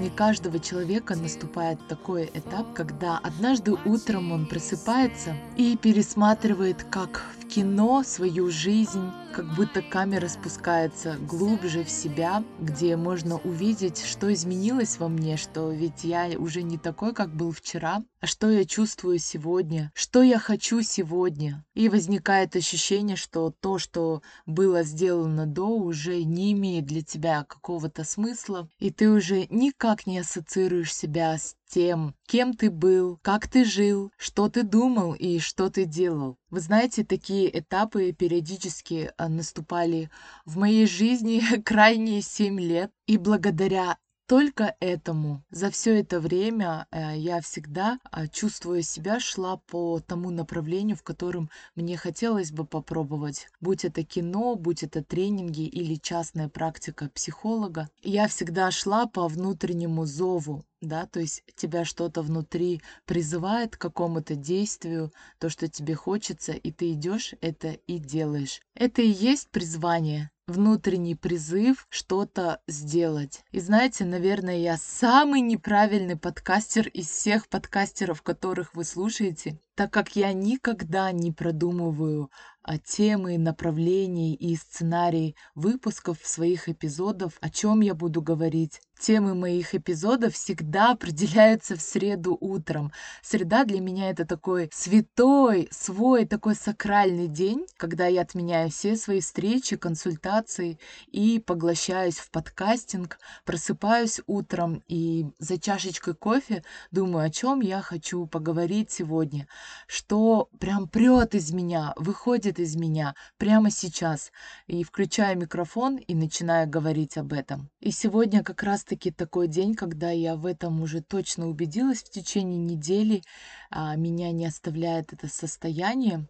жизни каждого человека наступает такой этап, когда однажды утром он просыпается и пересматривает, как кино, свою жизнь, как будто камера спускается глубже в себя, где можно увидеть, что изменилось во мне, что ведь я уже не такой, как был вчера, а что я чувствую сегодня, что я хочу сегодня. И возникает ощущение, что то, что было сделано до, уже не имеет для тебя какого-то смысла, и ты уже никак не ассоциируешь себя с тем, кем ты был, как ты жил, что ты думал и что ты делал. Вы знаете, такие этапы периодически а, наступали в моей жизни крайние семь лет. И благодаря только этому. За все это время э, я всегда, э, чувствуя себя, шла по тому направлению, в котором мне хотелось бы попробовать. Будь это кино, будь это тренинги или частная практика психолога. Я всегда шла по внутреннему зову, да, то есть тебя что-то внутри призывает к какому-то действию, то, что тебе хочется, и ты идешь это и делаешь. Это и есть призвание внутренний призыв что-то сделать. И знаете, наверное, я самый неправильный подкастер из всех подкастеров, которых вы слушаете, так как я никогда не продумываю а, темы, направлений и сценарий выпусков своих эпизодов, о чем я буду говорить. Темы моих эпизодов всегда определяются в среду утром. Среда для меня это такой святой, свой такой сакральный день, когда я отменяю все свои встречи, консультации и поглощаюсь в подкастинг, просыпаюсь утром и за чашечкой кофе думаю, о чем я хочу поговорить сегодня, что прям прет из меня, выходит из меня прямо сейчас. И включаю микрофон и начинаю говорить об этом. И сегодня как раз-таки такой день, когда я в этом уже точно убедилась в течение недели. А, меня не оставляет это состояние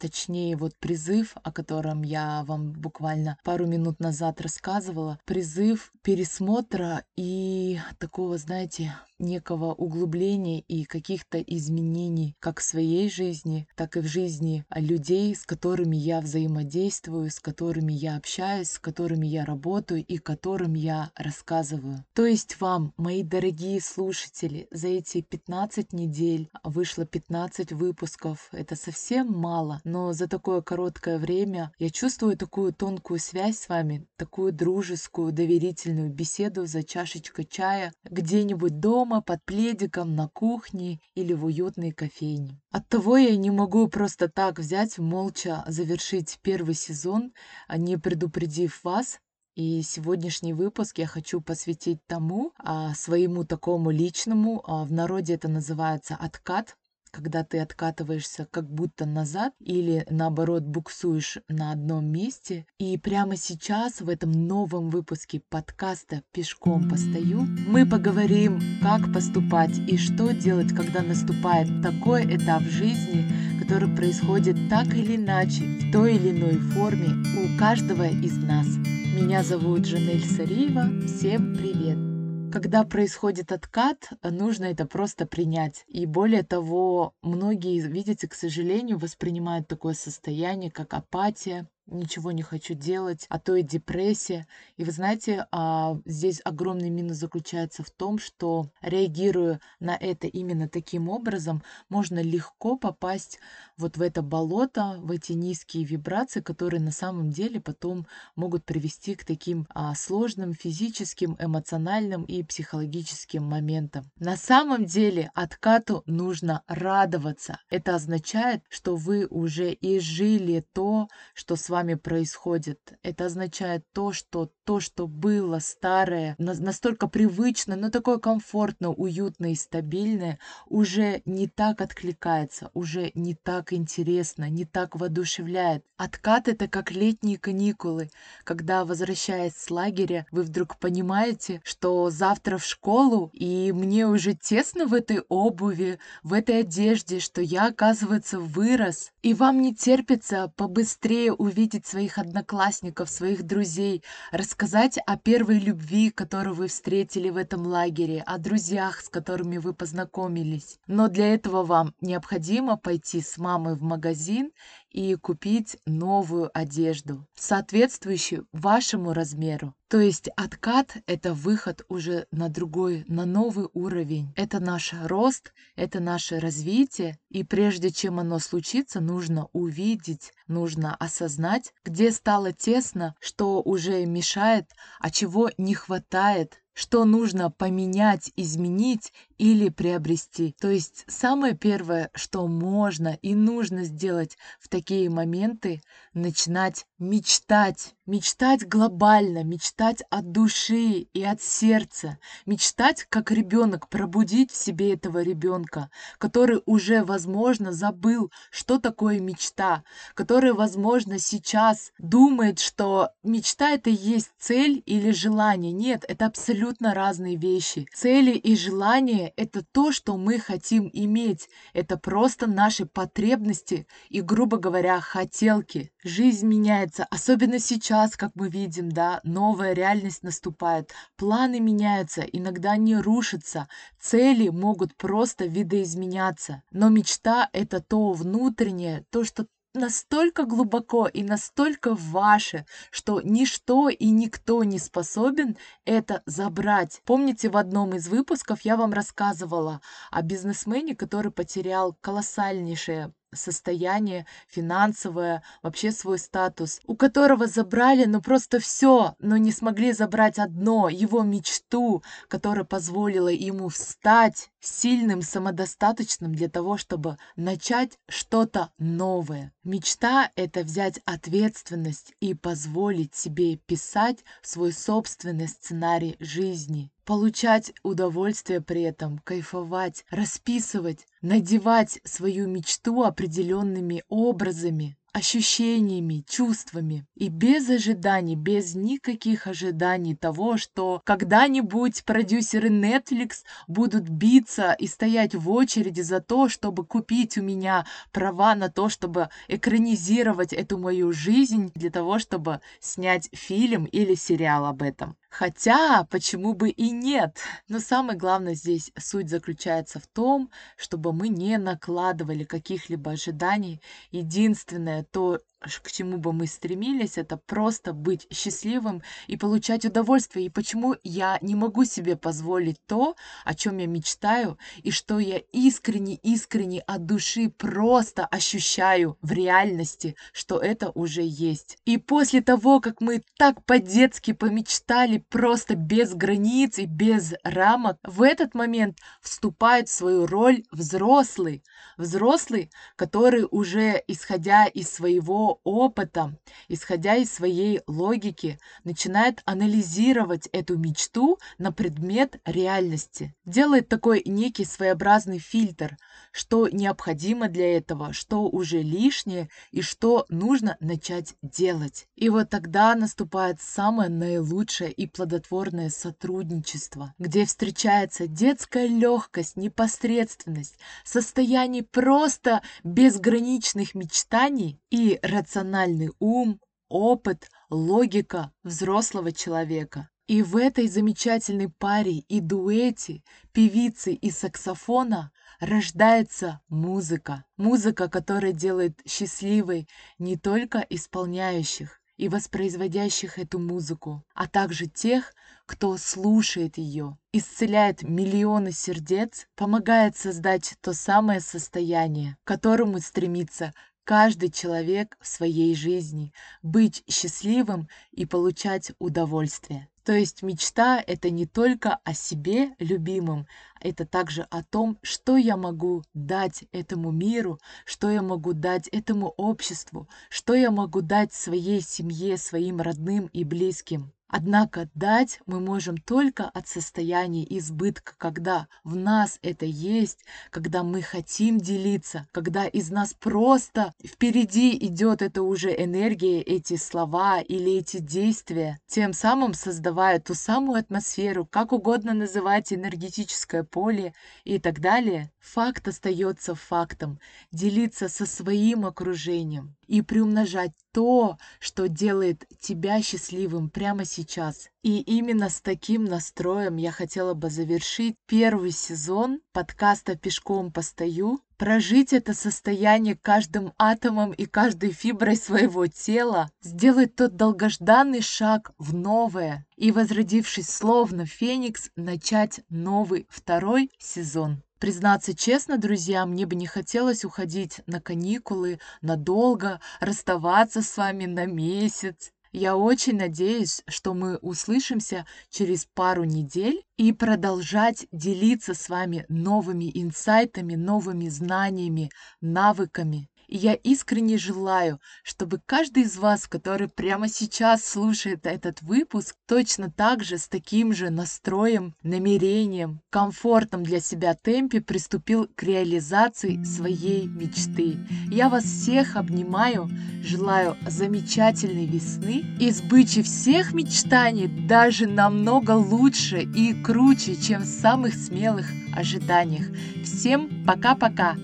точнее вот призыв, о котором я вам буквально пару минут назад рассказывала, призыв пересмотра и такого, знаете, некого углубления и каких-то изменений как в своей жизни, так и в жизни людей, с которыми я взаимодействую, с которыми я общаюсь, с которыми я работаю и которым я рассказываю. То есть вам, мои дорогие слушатели, за эти 15 недель вышло 15 выпусков. Это совсем мало, но за такое короткое время я чувствую такую тонкую связь с вами, такую дружескую, доверительную беседу за чашечкой чая где-нибудь дома, дома, под пледиком, на кухне или в уютной кофейне. Оттого я не могу просто так взять, молча завершить первый сезон, а не предупредив вас, и сегодняшний выпуск я хочу посвятить тому, а, своему такому личному, а, в народе это называется откат, когда ты откатываешься как будто назад или наоборот буксуешь на одном месте. И прямо сейчас в этом новом выпуске подкаста «Пешком постою» мы поговорим, как поступать и что делать, когда наступает такой этап жизни, который происходит так или иначе, в той или иной форме у каждого из нас. Меня зовут Жанель Сариева. Всем привет! Когда происходит откат, нужно это просто принять. И более того, многие, видите, к сожалению, воспринимают такое состояние, как апатия, ничего не хочу делать, а то и депрессия. И вы знаете, а, здесь огромный минус заключается в том, что реагируя на это именно таким образом, можно легко попасть вот в это болото, в эти низкие вибрации, которые на самом деле потом могут привести к таким а, сложным физическим, эмоциональным и психологическим моментам. На самом деле откату нужно радоваться. Это означает, что вы уже изжили то, что с вами вами происходит. Это означает то, что то, что было старое, настолько привычно, но такое комфортно, уютно и стабильное, уже не так откликается, уже не так интересно, не так воодушевляет. Откат — это как летние каникулы, когда, возвращаясь с лагеря, вы вдруг понимаете, что завтра в школу, и мне уже тесно в этой обуви, в этой одежде, что я, оказывается, вырос, и вам не терпится побыстрее увидеть увидеть своих одноклассников, своих друзей, рассказать о первой любви, которую вы встретили в этом лагере, о друзьях, с которыми вы познакомились. Но для этого вам необходимо пойти с мамой в магазин и купить новую одежду, соответствующую вашему размеру. То есть откат — это выход уже на другой, на новый уровень. Это наш рост, это наше развитие. И прежде чем оно случится, нужно увидеть, нужно осознать, где стало тесно, что уже мешает, а чего не хватает, что нужно поменять, изменить или приобрести. То есть самое первое, что можно и нужно сделать в такие моменты, начинать мечтать. Мечтать глобально, мечтать от души и от сердца. Мечтать как ребенок, пробудить в себе этого ребенка, который уже, возможно, забыл, что такое мечта, который, возможно, сейчас думает, что мечта это и есть цель или желание. Нет, это абсолютно разные вещи. Цели и желания — это то, что мы хотим иметь. Это просто наши потребности и, грубо говоря, хотелки. Жизнь меняется, особенно сейчас, как мы видим, да, новая реальность наступает, планы меняются, иногда они рушатся, цели могут просто видоизменяться. Но мечта — это то внутреннее, то, что настолько глубоко и настолько ваше, что ничто и никто не способен это забрать. Помните, в одном из выпусков я вам рассказывала о бизнесмене, который потерял колоссальнейшее состояние финансовое, вообще свой статус, у которого забрали, ну просто все, но не смогли забрать одно, его мечту, которая позволила ему встать сильным, самодостаточным для того, чтобы начать что-то новое. Мечта — это взять ответственность и позволить себе писать свой собственный сценарий жизни получать удовольствие при этом, кайфовать, расписывать, надевать свою мечту определенными образами, ощущениями, чувствами. И без ожиданий, без никаких ожиданий того, что когда-нибудь продюсеры Netflix будут биться и стоять в очереди за то, чтобы купить у меня права на то, чтобы экранизировать эту мою жизнь для того, чтобы снять фильм или сериал об этом. Хотя, почему бы и нет? Но самое главное здесь суть заключается в том, чтобы мы не накладывали каких-либо ожиданий. Единственное то, к чему бы мы стремились, это просто быть счастливым и получать удовольствие. И почему я не могу себе позволить то, о чем я мечтаю, и что я искренне-искренне от души просто ощущаю в реальности, что это уже есть. И после того, как мы так по-детски помечтали, просто без границ и без рамок, в этот момент вступает в свою роль взрослый. Взрослый, который уже, исходя из своего опыта, исходя из своей логики, начинает анализировать эту мечту на предмет реальности. Делает такой некий своеобразный фильтр, что необходимо для этого, что уже лишнее и что нужно начать делать. И вот тогда наступает самое наилучшее и плодотворное сотрудничество, где встречается детская легкость, непосредственность, состояние просто безграничных мечтаний и рациональный ум, опыт, логика взрослого человека. И в этой замечательной паре и дуэте певицы и саксофона рождается музыка. Музыка, которая делает счастливой не только исполняющих и воспроизводящих эту музыку, а также тех, кто слушает ее, исцеляет миллионы сердец, помогает создать то самое состояние, к которому стремится каждый человек в своей жизни, быть счастливым и получать удовольствие. То есть мечта — это не только о себе любимом, это также о том, что я могу дать этому миру, что я могу дать этому обществу, что я могу дать своей семье, своим родным и близким. Однако дать мы можем только от состояния избытка, когда в нас это есть, когда мы хотим делиться, когда из нас просто впереди идет это уже энергия, эти слова или эти действия, тем самым создавая ту самую атмосферу, как угодно называть энергетическое поле и так далее. Факт остается фактом. Делиться со своим окружением и приумножать то, что делает тебя счастливым прямо сейчас сейчас. И именно с таким настроем я хотела бы завершить первый сезон подкаста «Пешком постою», прожить это состояние каждым атомом и каждой фиброй своего тела, сделать тот долгожданный шаг в новое и, возродившись словно феникс, начать новый второй сезон. Признаться честно, друзья, мне бы не хотелось уходить на каникулы надолго, расставаться с вами на месяц. Я очень надеюсь, что мы услышимся через пару недель и продолжать делиться с вами новыми инсайтами, новыми знаниями, навыками. И я искренне желаю, чтобы каждый из вас, который прямо сейчас слушает этот выпуск, точно так же с таким же настроем, намерением, комфортом для себя темпе приступил к реализации своей мечты. Я вас всех обнимаю, желаю замечательной весны и сбычи всех мечтаний даже намного лучше и круче, чем в самых смелых ожиданиях. Всем пока-пока!